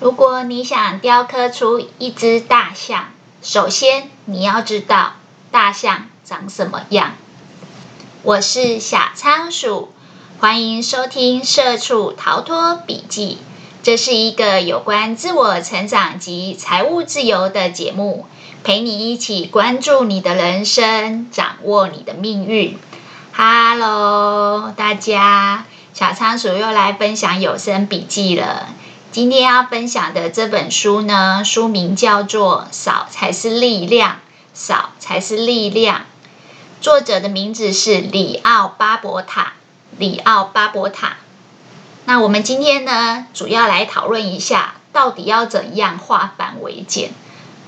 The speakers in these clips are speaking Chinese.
如果你想雕刻出一只大象，首先你要知道大象长什么样。我是小仓鼠，欢迎收听《社畜逃脱笔记》。这是一个有关自我成长及财务自由的节目，陪你一起关注你的人生，掌握你的命运。Hello，大家，小仓鼠又来分享有声笔记了。今天要分享的这本书呢，书名叫做《少才是力量》，少才是力量。作者的名字是里奥巴伯塔，里奥巴伯塔。那我们今天呢，主要来讨论一下，到底要怎样化繁为简。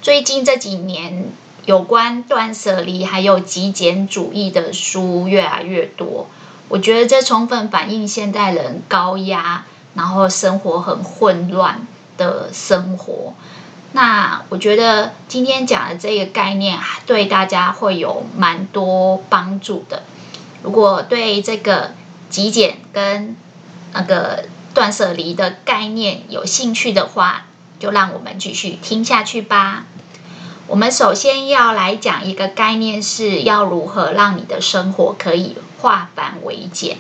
最近这几年，有关断舍离还有极简主义的书越来越多，我觉得这充分反映现代人高压。然后生活很混乱的生活，那我觉得今天讲的这个概念对大家会有蛮多帮助的。如果对这个极简跟那个断舍离的概念有兴趣的话，就让我们继续听下去吧。我们首先要来讲一个概念，是要如何让你的生活可以化繁为简。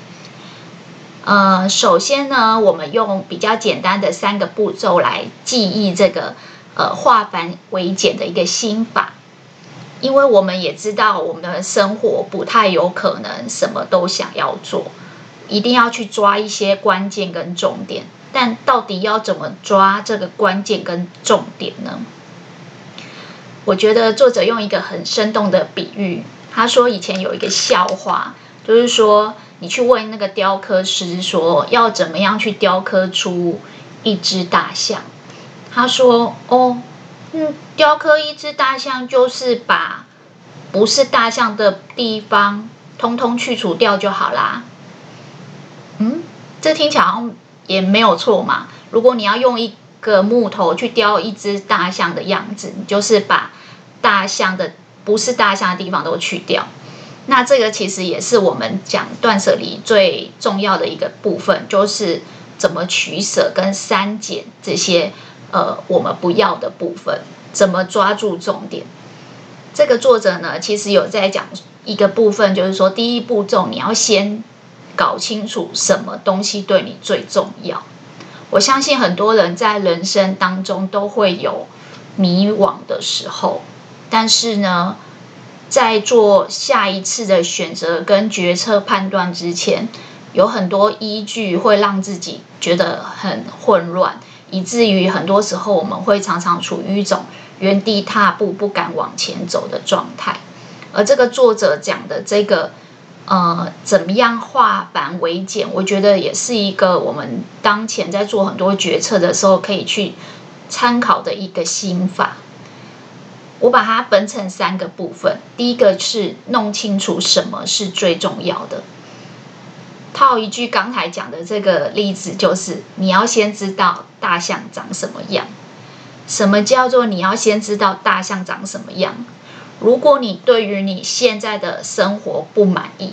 呃，首先呢，我们用比较简单的三个步骤来记忆这个呃化繁为简的一个心法，因为我们也知道我们的生活不太有可能什么都想要做，一定要去抓一些关键跟重点。但到底要怎么抓这个关键跟重点呢？我觉得作者用一个很生动的比喻，他说以前有一个笑话，就是说。你去问那个雕刻师说要怎么样去雕刻出一只大象？他说：“哦，嗯，雕刻一只大象就是把不是大象的地方通通去除掉就好啦。”嗯，这听起来好像也没有错嘛。如果你要用一个木头去雕一只大象的样子，你就是把大象的不是大象的地方都去掉。那这个其实也是我们讲断舍离最重要的一个部分，就是怎么取舍跟删减这些呃我们不要的部分，怎么抓住重点。这个作者呢，其实有在讲一个部分，就是说第一步骤你要先搞清楚什么东西对你最重要。我相信很多人在人生当中都会有迷惘的时候，但是呢，在做下一次的选择跟决策判断之前，有很多依据会让自己觉得很混乱，以至于很多时候我们会常常处于一种原地踏步、不敢往前走的状态。而这个作者讲的这个，呃，怎么样化繁为简，我觉得也是一个我们当前在做很多决策的时候可以去参考的一个心法。我把它分成三个部分。第一个是弄清楚什么是最重要的。套一句刚才讲的这个例子，就是你要先知道大象长什么样。什么叫做你要先知道大象长什么样？如果你对于你现在的生活不满意，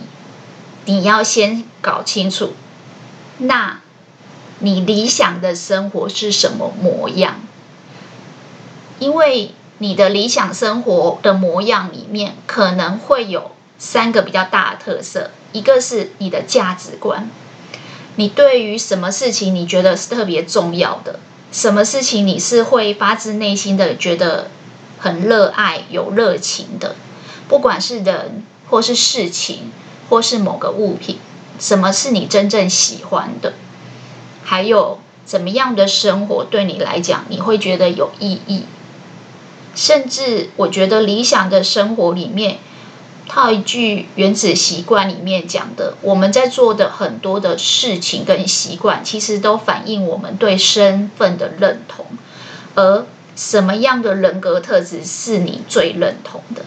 你要先搞清楚，那你理想的生活是什么模样？因为你的理想生活的模样里面，可能会有三个比较大的特色。一个是你的价值观，你对于什么事情你觉得是特别重要的，什么事情你是会发自内心的觉得很热爱、有热情的，不管是人或是事情或是某个物品，什么是你真正喜欢的？还有怎么样的生活对你来讲你会觉得有意义？甚至我觉得理想的生活里面，套一句《原子习惯》里面讲的，我们在做的很多的事情跟习惯，其实都反映我们对身份的认同。而什么样的人格特质是你最认同的？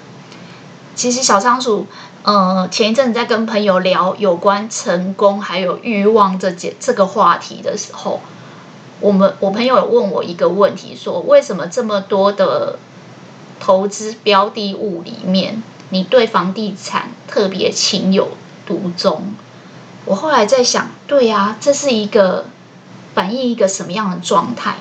其实小仓鼠，呃，前一阵子在跟朋友聊有关成功还有欲望这件这个话题的时候，我们我朋友有问我一个问题，说为什么这么多的投资标的物里面，你对房地产特别情有独钟。我后来在想，对呀，这是一个反映一个什么样的状态？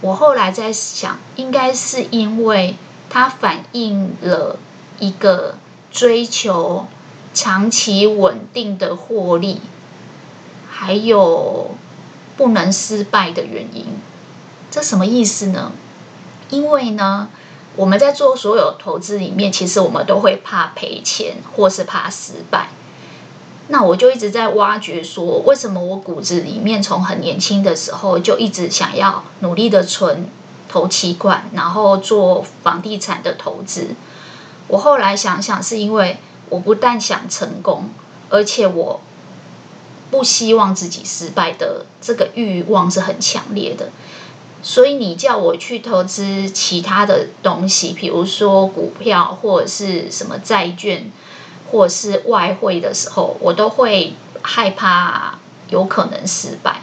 我后来在想，应该是因为它反映了一个追求长期稳定的获利，还有不能失败的原因。这什么意思呢？因为呢，我们在做所有投资里面，其实我们都会怕赔钱，或是怕失败。那我就一直在挖掘说，为什么我骨子里面从很年轻的时候就一直想要努力的存头期款，然后做房地产的投资。我后来想想，是因为我不但想成功，而且我不希望自己失败的这个欲望是很强烈的。所以你叫我去投资其他的东西，比如说股票或者是什么债券，或是外汇的时候，我都会害怕有可能失败。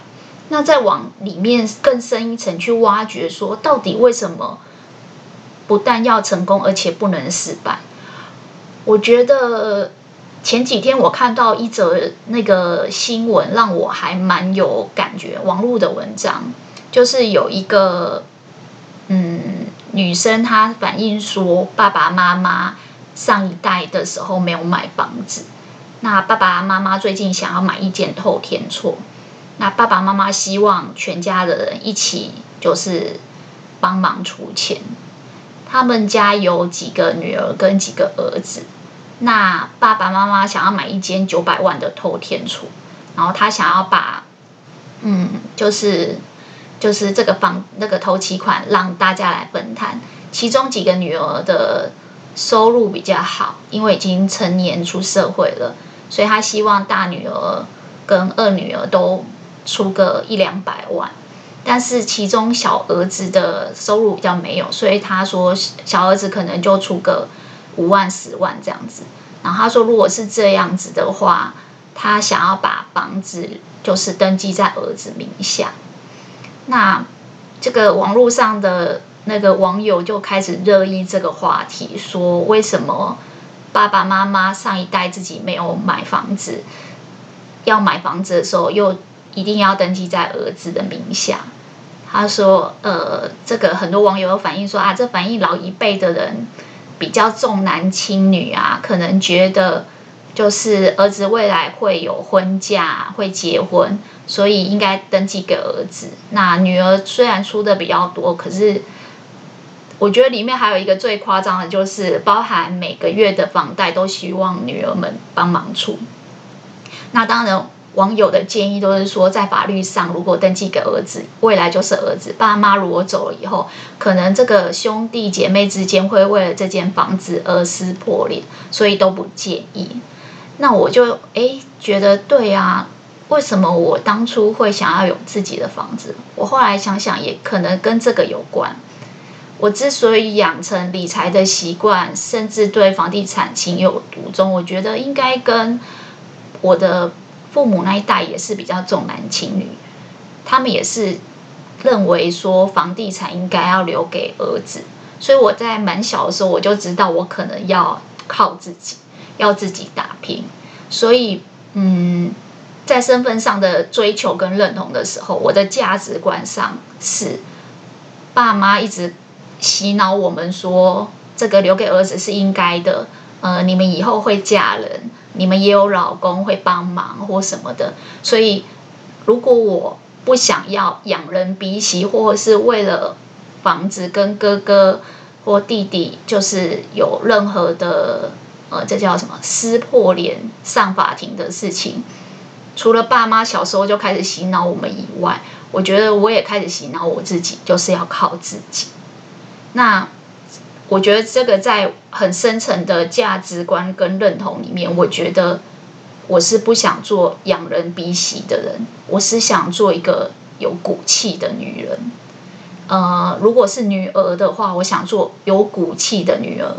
那再往里面更深一层去挖掘，说到底为什么不但要成功，而且不能失败？我觉得前几天我看到一则那个新闻，让我还蛮有感觉，网络的文章。就是有一个嗯女生，她反映说，爸爸妈妈上一代的时候没有买房子，那爸爸妈妈最近想要买一间透天厝，那爸爸妈妈希望全家的人一起就是帮忙出钱。他们家有几个女儿跟几个儿子，那爸爸妈妈想要买一间九百万的透天厝，然后他想要把嗯就是。就是这个房那个头期款让大家来分摊，其中几个女儿的收入比较好，因为已经成年出社会了，所以他希望大女儿跟二女儿都出个一两百万，但是其中小儿子的收入比较没有，所以他说小儿子可能就出个五万十万这样子，然后他说如果是这样子的话，他想要把房子就是登记在儿子名下。那这个网络上的那个网友就开始热议这个话题，说为什么爸爸妈妈上一代自己没有买房子，要买房子的时候又一定要登记在儿子的名下？他说，呃，这个很多网友反映说啊，这反映老一辈的人比较重男轻女啊，可能觉得。就是儿子未来会有婚嫁，会结婚，所以应该登记给儿子。那女儿虽然出的比较多，可是我觉得里面还有一个最夸张的，就是包含每个月的房贷都希望女儿们帮忙出。那当然，网友的建议都是说，在法律上如果登记给儿子，未来就是儿子。爸妈如果走了以后，可能这个兄弟姐妹之间会为了这间房子而撕破脸，所以都不建议。那我就诶觉得对啊，为什么我当初会想要有自己的房子？我后来想想，也可能跟这个有关。我之所以养成理财的习惯，甚至对房地产情有独钟，我觉得应该跟我的父母那一代也是比较重男轻女，他们也是认为说房地产应该要留给儿子，所以我在蛮小的时候我就知道我可能要靠自己。要自己打拼，所以，嗯，在身份上的追求跟认同的时候，我的价值观上是，爸妈一直洗脑我们说，这个留给儿子是应该的，呃，你们以后会嫁人，你们也有老公会帮忙或什么的，所以，如果我不想要仰人鼻息，或者是为了房子跟哥哥或弟弟，就是有任何的。呃，这叫什么撕破脸上法庭的事情？除了爸妈小时候就开始洗脑我们以外，我觉得我也开始洗脑我自己，就是要靠自己。那我觉得这个在很深层的价值观跟认同里面，我觉得我是不想做仰人鼻息的人，我是想做一个有骨气的女人。呃，如果是女儿的话，我想做有骨气的女儿，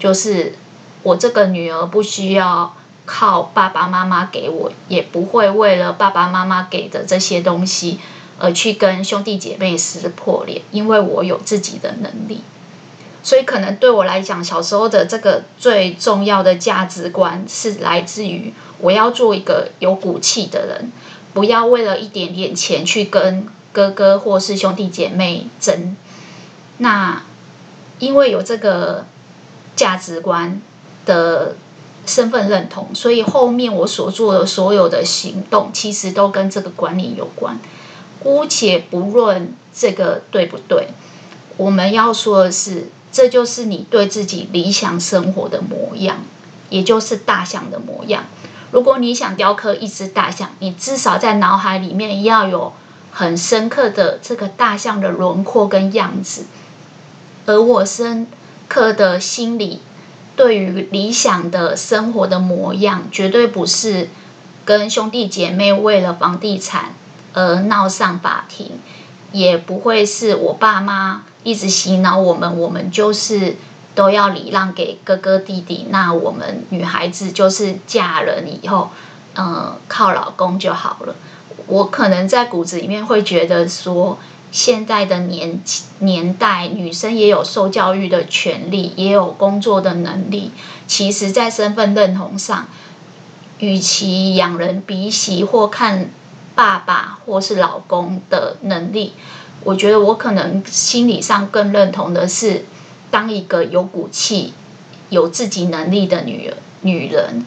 就是。我这个女儿不需要靠爸爸妈妈给我，也不会为了爸爸妈妈给的这些东西而去跟兄弟姐妹撕破脸，因为我有自己的能力。所以，可能对我来讲，小时候的这个最重要的价值观是来自于我要做一个有骨气的人，不要为了一点点钱去跟哥哥或是兄弟姐妹争。那因为有这个价值观的身份认同，所以后面我所做的所有的行动，其实都跟这个管理有关。姑且不论这个对不对，我们要说的是，这就是你对自己理想生活的模样，也就是大象的模样。如果你想雕刻一只大象，你至少在脑海里面要有很深刻的这个大象的轮廓跟样子。而我深刻的心理对于理想的生活的模样，绝对不是跟兄弟姐妹为了房地产而闹上法庭，也不会是我爸妈一直洗脑我们，我们就是都要礼让给哥哥弟弟，那我们女孩子就是嫁人以后，嗯、靠老公就好了。我可能在骨子里面会觉得说。现在的年年代，女生也有受教育的权利，也有工作的能力。其实，在身份认同上，与其仰人鼻息或看爸爸或是老公的能力，我觉得我可能心理上更认同的是，当一个有骨气、有自己能力的女。女人。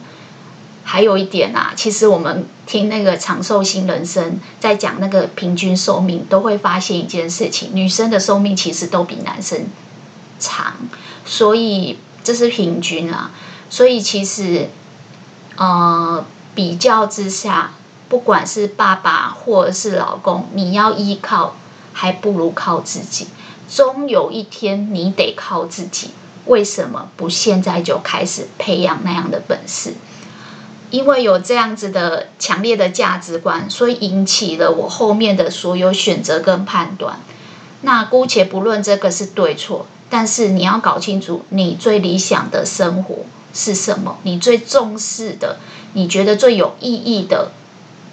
还有一点啊，其实我们听那个长寿新人生在讲那个平均寿命，都会发现一件事情：女生的寿命其实都比男生长，所以这是平均啊。所以其实，呃，比较之下，不管是爸爸或者是老公，你要依靠，还不如靠自己。终有一天，你得靠自己。为什么不现在就开始培养那样的本事？因为有这样子的强烈的价值观，所以引起了我后面的所有选择跟判断。那姑且不论这个是对错，但是你要搞清楚你最理想的生活是什么，你最重视的，你觉得最有意义的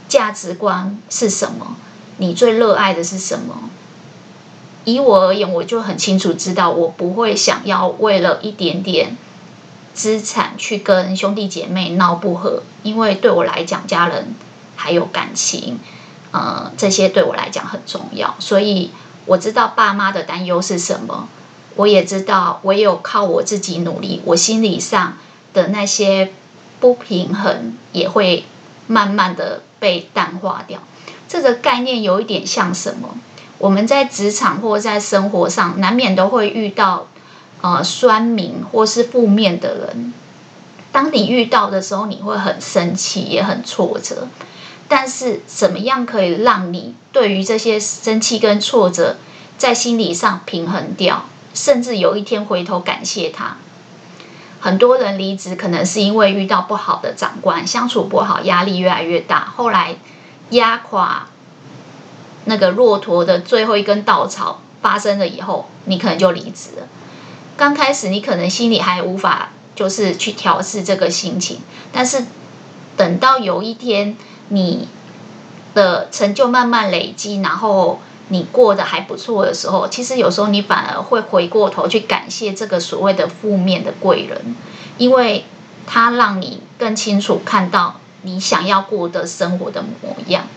价值观是什么，你最热爱的是什么。以我而言，我就很清楚知道，我不会想要为了一点点。资产去跟兄弟姐妹闹不和，因为对我来讲，家人还有感情，呃，这些对我来讲很重要。所以我知道爸妈的担忧是什么，我也知道唯有靠我自己努力，我心理上的那些不平衡也会慢慢的被淡化掉。这个概念有一点像什么？我们在职场或在生活上，难免都会遇到。呃，酸民或是负面的人，当你遇到的时候，你会很生气，也很挫折。但是，怎么样可以让你对于这些生气跟挫折，在心理上平衡掉，甚至有一天回头感谢他？很多人离职，可能是因为遇到不好的长官，相处不好，压力越来越大，后来压垮那个骆驼的最后一根稻草发生了以后，你可能就离职了。刚开始你可能心里还无法就是去调试这个心情，但是等到有一天你的成就慢慢累积，然后你过得还不错的时候，其实有时候你反而会回过头去感谢这个所谓的负面的贵人，因为他让你更清楚看到你想要过的生活的模样。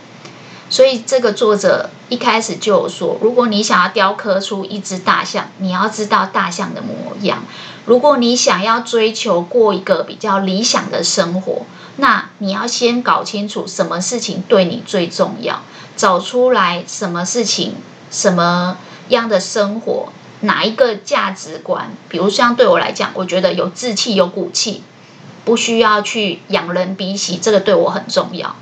所以这个作者一开始就有说，如果你想要雕刻出一只大象，你要知道大象的模样。如果你想要追求过一个比较理想的生活，那你要先搞清楚什么事情对你最重要，找出来什么事情、什么样的生活、哪一个价值观。比如像对我来讲，我觉得有志气、有骨气，不需要去仰人鼻息，这个对我很重要。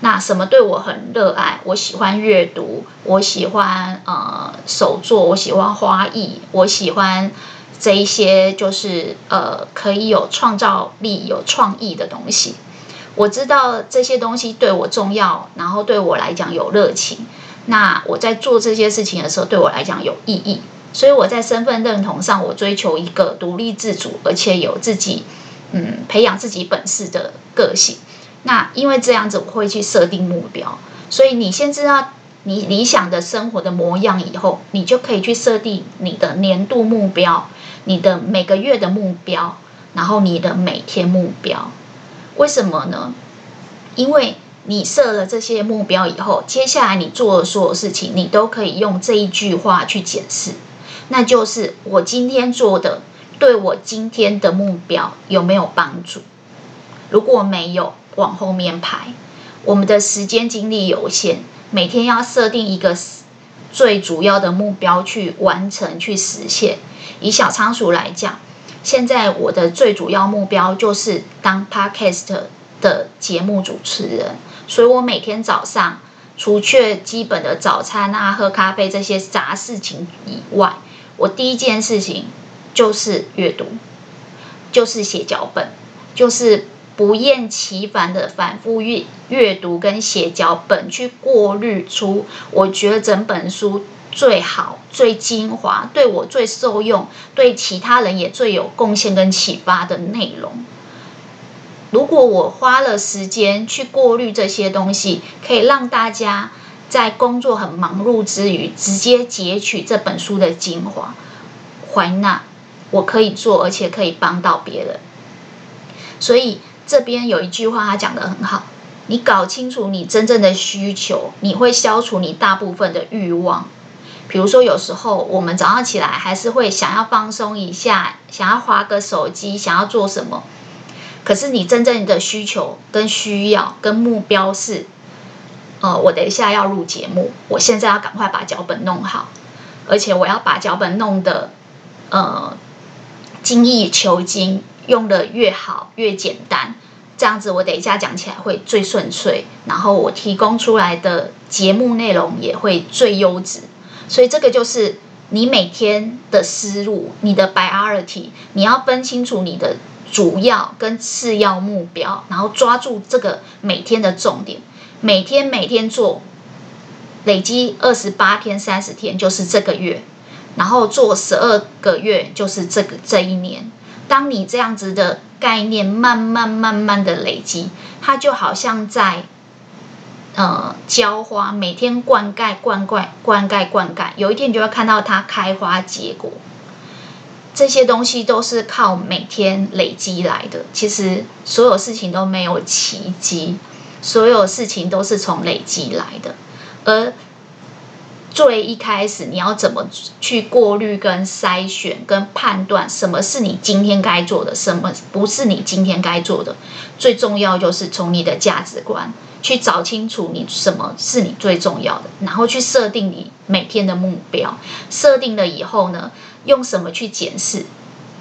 那什么对我很热爱？我喜欢阅读，我喜欢呃手作，我喜欢花艺，我喜欢这一些就是呃可以有创造力、有创意的东西。我知道这些东西对我重要，然后对我来讲有热情。那我在做这些事情的时候，对我来讲有意义。所以我在身份认同上，我追求一个独立自主，而且有自己嗯培养自己本事的个性。那因为这样子，我会去设定目标，所以你先知道你理想的生活的模样以后，你就可以去设定你的年度目标、你的每个月的目标，然后你的每天目标。为什么呢？因为你设了这些目标以后，接下来你做的所有事情，你都可以用这一句话去检视，那就是我今天做的对我今天的目标有没有帮助？如果没有，往后面排。我们的时间精力有限，每天要设定一个最主要的目标去完成、去实现。以小仓鼠来讲，现在我的最主要目标就是当 Podcast 的节目主持人，所以我每天早上除却基本的早餐啊、喝咖啡这些杂事情以外，我第一件事情就是阅读，就是写脚本，就是不厌其烦的反复阅阅读跟写脚本，去过滤出我觉得整本书最好、最精华、对我最受用、对其他人也最有贡献跟启发的内容。如果我花了时间去过滤这些东西，可以让大家在工作很忙碌之余，直接截取这本书的精华，怀纳我可以做，而且可以帮到别人。所以这边有一句话，他讲得很好：你搞清楚你真正的需求，你会消除你大部分的欲望。比如说，有时候我们早上起来还是会想要放松一下，想要划个手机，想要做什么。可是你真正的需求跟需要跟目标是，呃，我等一下要录节目，我现在要赶快把脚本弄好，而且我要把脚本弄得，呃，精益求精，用的越好越简单，这样子我等一下讲起来会最顺遂，然后我提供出来的节目内容也会最优质，所以这个就是你每天的思路，你的 priority，你要分清楚你的。主要跟次要目标，然后抓住这个每天的重点，每天每天做，累积二十八天、三十天就是这个月，然后做十二个月就是这个这一年。当你这样子的概念慢慢慢慢的累积，它就好像在呃浇花，每天灌溉、灌溉、灌溉、灌溉，有一天你就会看到它开花结果。这些东西都是靠每天累积来的。其实所有事情都没有奇迹，所有事情都是从累积来的。而最一开始，你要怎么去过滤、跟筛选、跟判断什么是你今天该做的，什么不是你今天该做的？最重要就是从你的价值观去找清楚你什么是你最重要的，然后去设定你每天的目标。设定了以后呢，用什么去检视？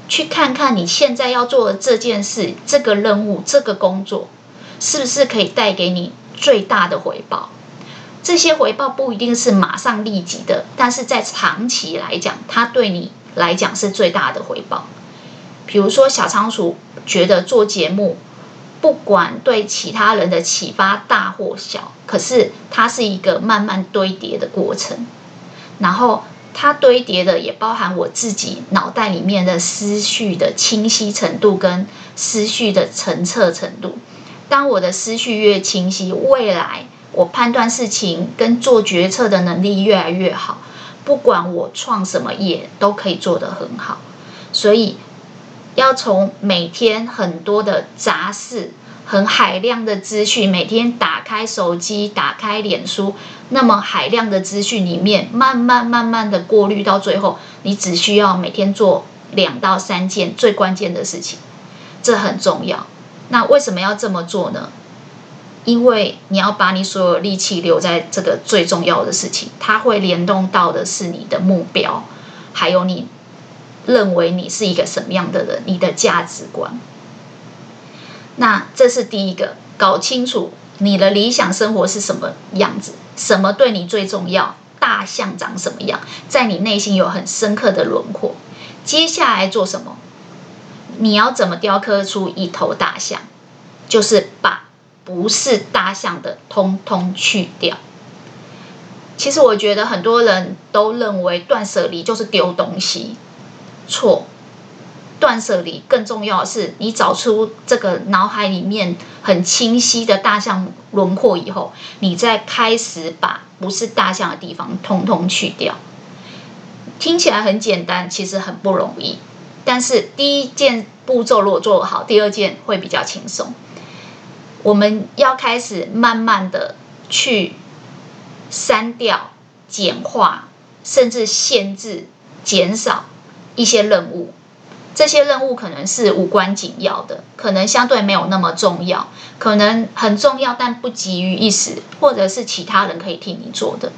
去看看你现在要做的这件事、这个任务、这个工作，是不是可以带给你最大的回报？这些回报不一定是马上立即的，但是在长期来讲，它对你来讲是最大的回报。比如说，小仓鼠觉得做节目，不管对其他人的启发大或小，可是它是一个慢慢堆叠的过程，然后。它堆叠的也包含我自己脑袋里面的思绪的清晰程度跟思绪的澄澈程度。当我的思绪越清晰，未来我判断事情跟做决策的能力越来越好。不管我创什么业，都可以做得很好。所以要从每天很多的杂事。很海量的资讯，每天打开手机，打开脸书，那么海量的资讯里面，慢慢慢慢的过滤到最后，你只需要每天做两到三件最关键的事情，这很重要。那为什么要这么做呢？因为你要把你所有力气留在这个最重要的事情，它会联动到的是你的目标，还有你认为你是一个什么样的人，你的价值观。那这是第一个，搞清楚你的理想生活是什么样子，什么对你最重要，大象长什么样，在你内心有很深刻的轮廓。接下来做什么？你要怎么雕刻出一头大象？就是把不是大象的通通去掉。其实我觉得很多人都认为断舍离就是丢东西，错。断舍离更重要的是，你找出这个脑海里面很清晰的大象轮廓以后，你再开始把不是大象的地方通通去掉。听起来很简单，其实很不容易。但是第一件步骤如果做得好，第二件会比较轻松。我们要开始慢慢的去删掉、简化，甚至限制、减少一些任务。这些任务可能是无关紧要的，可能相对没有那么重要，可能很重要但不急于一时，或者是其他人可以替你做的。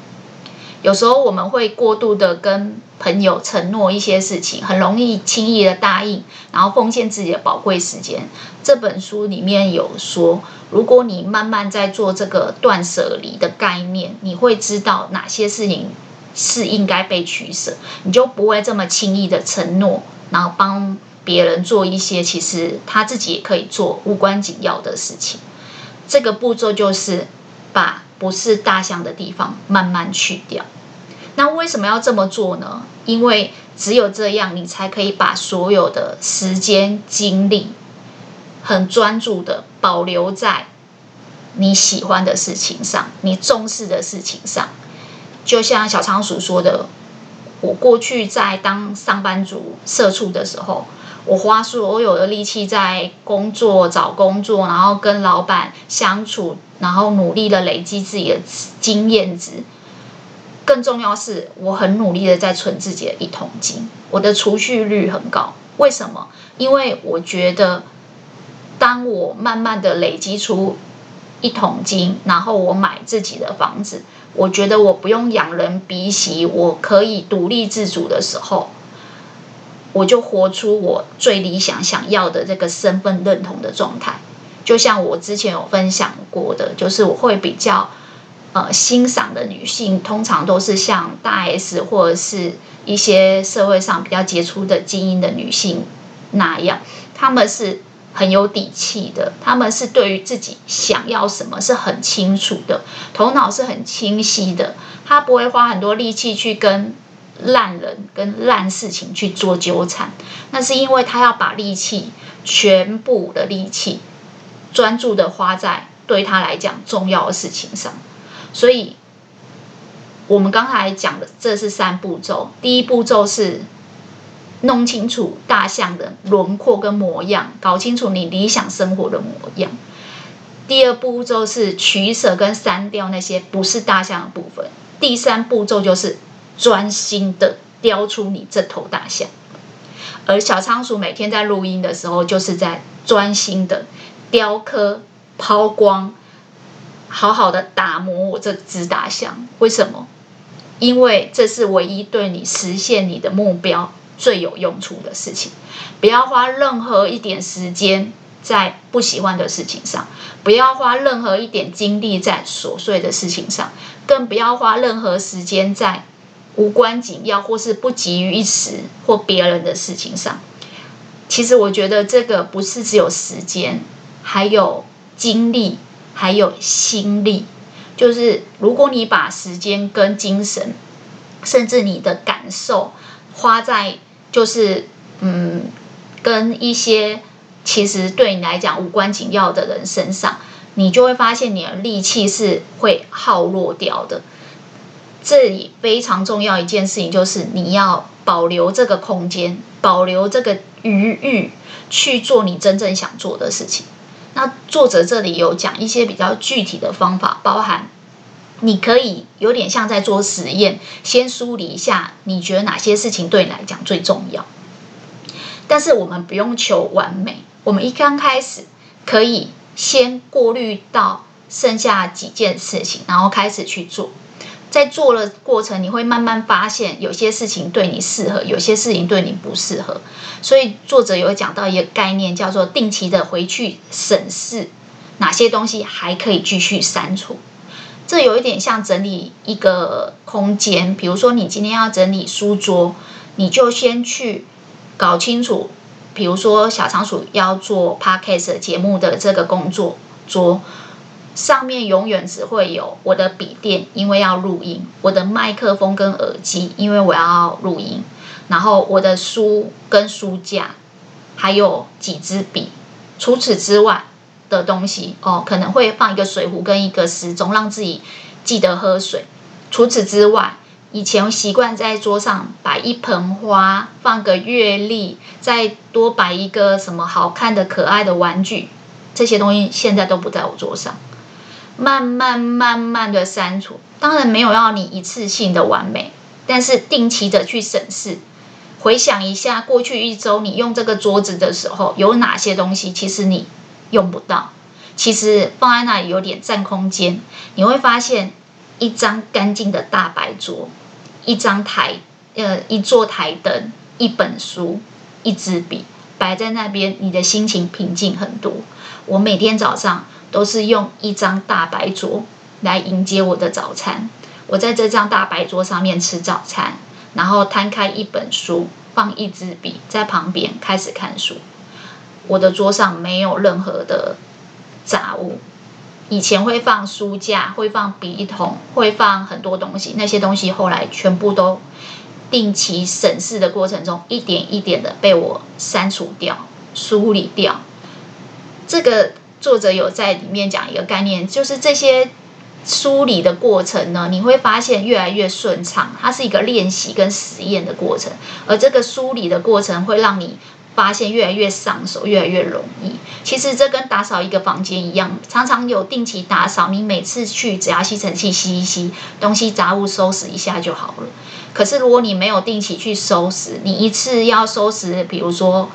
有时候我们会过度的跟朋友承诺一些事情，很容易轻易的答应，然后奉献自己的宝贵时间。这本书里面有说，如果你慢慢在做这个断舍离的概念，你会知道哪些事情是应该被取舍，你就不会这么轻易的承诺。然后帮别人做一些其实他自己也可以做无关紧要的事情，这个步骤就是把不是大象的地方慢慢去掉。那为什么要这么做呢？因为只有这样，你才可以把所有的时间精力很专注的保留在你喜欢的事情上，你重视的事情上。就像小仓鼠说的。我过去在当上班族、社畜的时候，我花所有的力气在工作、找工作，然后跟老板相处，然后努力的累积自己的经验值。更重要是，我很努力的在存自己的一桶金，我的储蓄率很高。为什么？因为我觉得，当我慢慢的累积出一桶金，然后我买自己的房子。我觉得我不用仰人鼻息，我可以独立自主的时候，我就活出我最理想想要的这个身份认同的状态。就像我之前有分享过的，就是我会比较呃欣赏的女性，通常都是像大 S 或者是一些社会上比较杰出的精英的女性那样，她们是。很有底气的，她们是对于自己想要什么是很清楚的，头脑是很清晰的，她不会花很多力气去跟烂人、跟烂事情去做纠缠。那是因为他要把力气，全部的力气，专注的花在对他来讲重要的事情上。所以，我们刚才讲的这是三步骤，第一步骤是。弄清楚大象的轮廓跟模样，搞清楚你理想生活的模样。第二步骤是取舍跟删掉那些不是大象的部分。第三步骤就是专心的雕出你这头大象。而小仓鼠每天在录音的时候，就是在专心的雕刻、抛光，好好的打磨我这只大象。为什么？因为这是唯一对你实现你的目标。最有用处的事情，不要花任何一点时间在不喜欢的事情上，不要花任何一点精力在琐碎的事情上，更不要花任何时间在无关紧要或是不急于一时或别人的事情上。其实我觉得这个不是只有时间，还有精力，还有心力。就是如果你把时间跟精神，甚至你的感受花在就是嗯，跟一些其实对你来讲无关紧要的人身上，你就会发现你的力气是会耗落掉的。这里非常重要一件事情就是你要保留这个空间，保留这个余裕去做你真正想做的事情。那作者这里有讲一些比较具体的方法，包含你可以有点像在做实验，先梳理一下你觉得哪些事情对你来讲最重要。但是我们不用求完美，我们一刚开始可以先过滤到剩下几件事情，然后开始去做。在做的过程，你会慢慢发现有些事情对你适合，有些事情对你不适合。所以作者有讲到一个概念，叫做定期的回去审视哪些东西还可以继续删除。这有一点像整理一个空间，比如说你今天要整理书桌，你就先去搞清楚，比如说小仓鼠要做 podcast 节目的这个工作桌，上面永远只会有我的笔电，因为要录音；我的麦克风跟耳机，因为我要录音；然后我的书跟书架，还有几支笔。除此之外，的东西哦，可能会放一个水壶跟一个时钟，让自己记得喝水。除此之外，以前习惯在桌上摆一盆花，放个月历，再多摆一个什么好看的、可爱的玩具，这些东西现在都不在我桌上，慢慢慢慢的删除。当然没有要你一次性的完美，但是定期的去审视，回想一下过去一周你用这个桌子的时候，有哪些东西其实你用不到，其实放在那里有点占空间。你会发现，一张干净的大白桌，一张台，呃，一座台灯，一本书，一支笔。摆在那边，你的心情平静很多。我每天早上都是用一张大白桌来迎接我的早餐。我在这张大白桌上面吃早餐，然后摊开一本书，放一支笔在旁边开始看书。我的桌上没有任何的杂物。以前会放书架，会放笔筒，会放很多东西，那些东西后来全部都。定期审视的过程中，一点一点的被我删除掉、梳理掉。这个作者有在里面讲一个概念，就是这些梳理的过程呢，你会发现越来越顺畅。它是一个练习跟实验的过程，而这个梳理的过程会让你。发现越来越上手，越来越容易。其实这跟打扫一个房间一样，常常有定期打扫。你每次去只要吸尘器吸一吸，东西杂物收拾一下就好了。可是如果你没有定期去收拾，你一次要收拾，比如说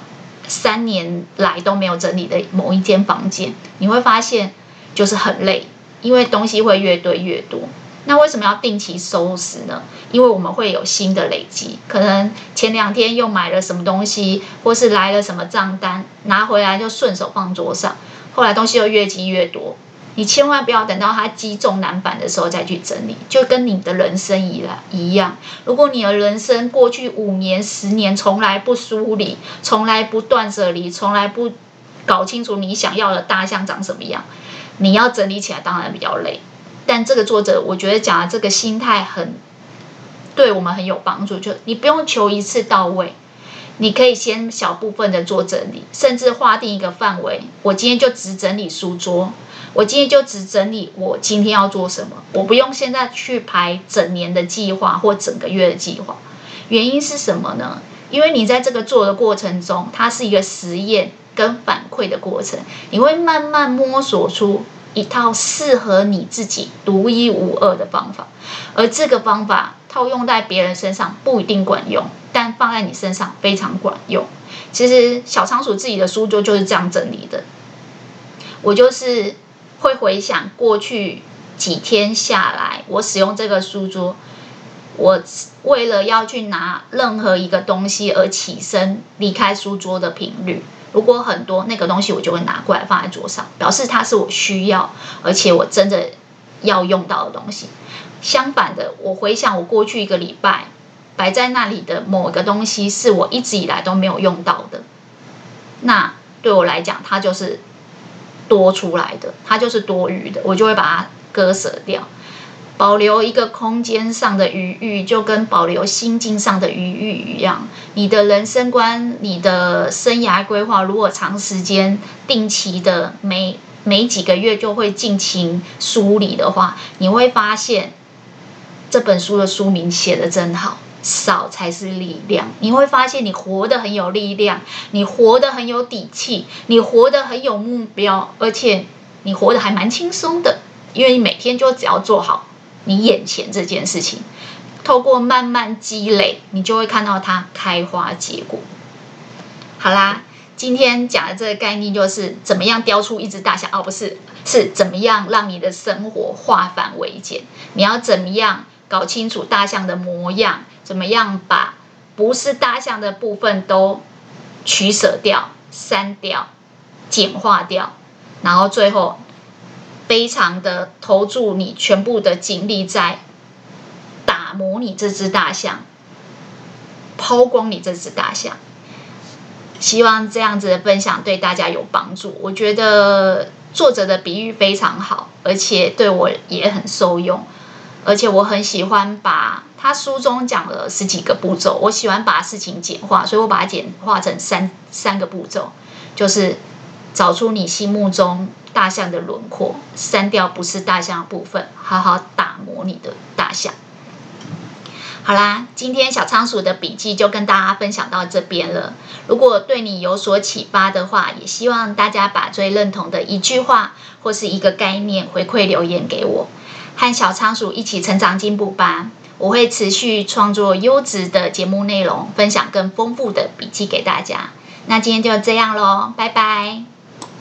三年来都没有整理的某一间房间，你会发现就是很累，因为东西会越堆越多。那为什么要定期收拾呢？因为我们会有新的累积，可能前两天又买了什么东西，或是来了什么账单，拿回来就顺手放桌上，后来东西又越积越多。你千万不要等到它击中难板的时候再去整理，就跟你的人生一样一样。如果你的人生过去五年、十年从来不梳理，从来不断舍离，从来不搞清楚你想要的大象长什么样，你要整理起来当然比较累。但这个作者，我觉得讲的这个心态很对我们很有帮助。就你不用求一次到位，你可以先小部分的做整理，甚至划定一个范围。我今天就只整理书桌，我今天就只整理我今天要做什么。我不用现在去排整年的计划或整个月的计划。原因是什么呢？因为你在这个做的过程中，它是一个实验跟反馈的过程，你会慢慢摸索出。一套适合你自己独一无二的方法，而这个方法套用在别人身上不一定管用，但放在你身上非常管用。其实小仓鼠自己的书桌就是这样整理的。我就是会回想过去几天下来，我使用这个书桌，我为了要去拿任何一个东西而起身离开书桌的频率。如果很多那个东西，我就会拿过来放在桌上，表示它是我需要，而且我真的要用到的东西。相反的，我回想我过去一个礼拜摆在那里的某个东西，是我一直以来都没有用到的，那对我来讲，它就是多出来的，它就是多余的，我就会把它割舍掉。保留一个空间上的余裕，就跟保留心境上的余裕一样。你的人生观、你的生涯规划，如果长时间、定期的每每几个月就会进行梳理的话，你会发现这本书的书名写得真好，少才是力量。你会发现你活得很有力量，你活得很有底气，你活得很有目标，而且你活得还蛮轻松的，因为你每天就只要做好。你眼前这件事情，透过慢慢积累，你就会看到它开花结果。好啦，今天讲的这个概念就是怎么样雕出一只大象，哦，不是，是怎么样让你的生活化繁为简。你要怎么样搞清楚大象的模样？怎么样把不是大象的部分都取舍掉、删掉、简化掉，然后最后。非常的投注你全部的精力在打磨你这只大象，抛光你这只大象。希望这样子的分享对大家有帮助。我觉得作者的比喻非常好，而且对我也很受用。而且我很喜欢把他书中讲了十几个步骤，我喜欢把事情简化，所以我把它简化成三三个步骤，就是找出你心目中。大象的轮廓，删掉不是大象的部分，好好打磨你的大象。好啦，今天小仓鼠的笔记就跟大家分享到这边了。如果对你有所启发的话，也希望大家把最认同的一句话或是一个概念回馈留言给我，和小仓鼠一起成长进步吧。我会持续创作优质的节目内容，分享更丰富的笔记给大家。那今天就这样喽，拜拜。